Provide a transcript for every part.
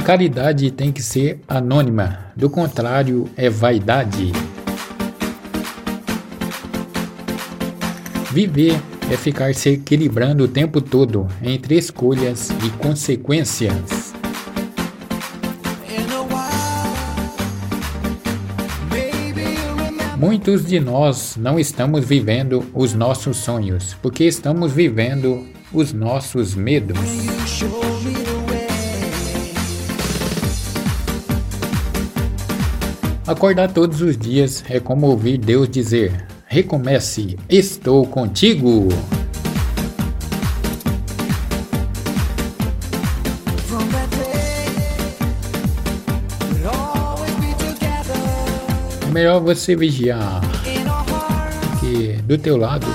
caridade tem que ser anônima, do contrário, é vaidade. Viver é ficar se equilibrando o tempo todo entre escolhas e consequências. Muitos de nós não estamos vivendo os nossos sonhos, porque estamos vivendo os nossos medos. Acordar todos os dias é como ouvir Deus dizer: Recomece, estou contigo. É melhor você vigiar, porque do teu lado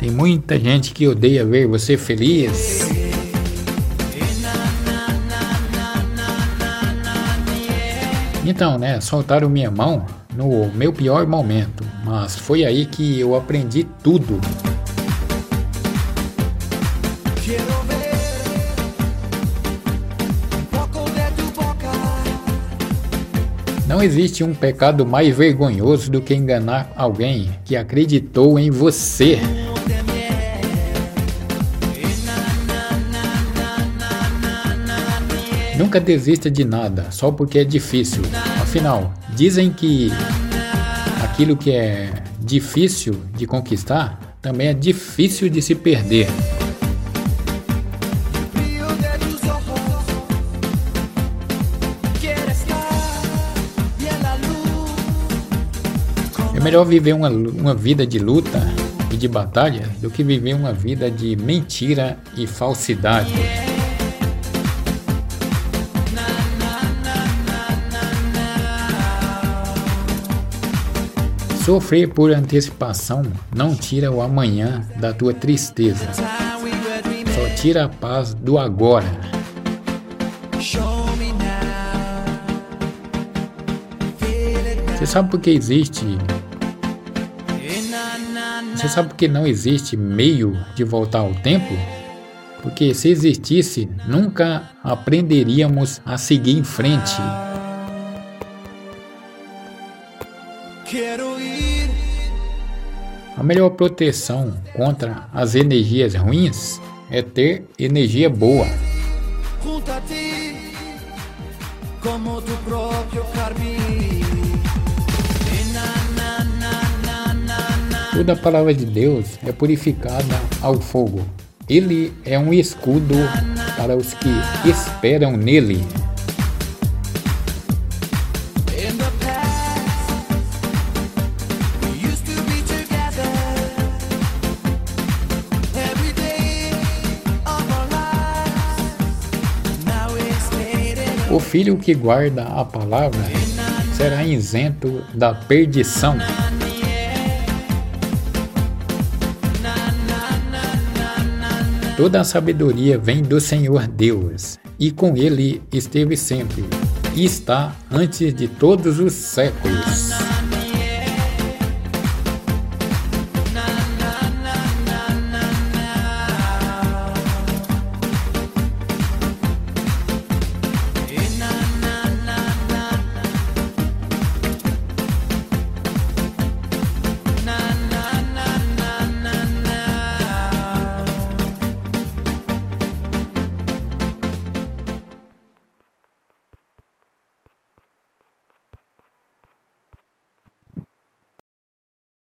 tem muita gente que odeia ver você feliz. Então, né, soltaram minha mão no meu pior momento, mas foi aí que eu aprendi tudo. Não existe um pecado mais vergonhoso do que enganar alguém que acreditou em você. Nunca desista de nada só porque é difícil. Afinal, dizem que aquilo que é difícil de conquistar também é difícil de se perder. É melhor viver uma, uma vida de luta e de batalha do que viver uma vida de mentira e falsidade. Sofrer por antecipação não tira o amanhã da tua tristeza, só tira a paz do agora. Você sabe por que existe? Você sabe por que não existe meio de voltar ao tempo? Porque se existisse, nunca aprenderíamos a seguir em frente. A melhor proteção contra as energias ruins é ter energia boa. Toda a palavra de Deus é purificada ao fogo. Ele é um escudo para os que esperam nele. O filho que guarda a palavra será isento da perdição. Toda a sabedoria vem do Senhor Deus, e com ele esteve sempre, e está antes de todos os séculos.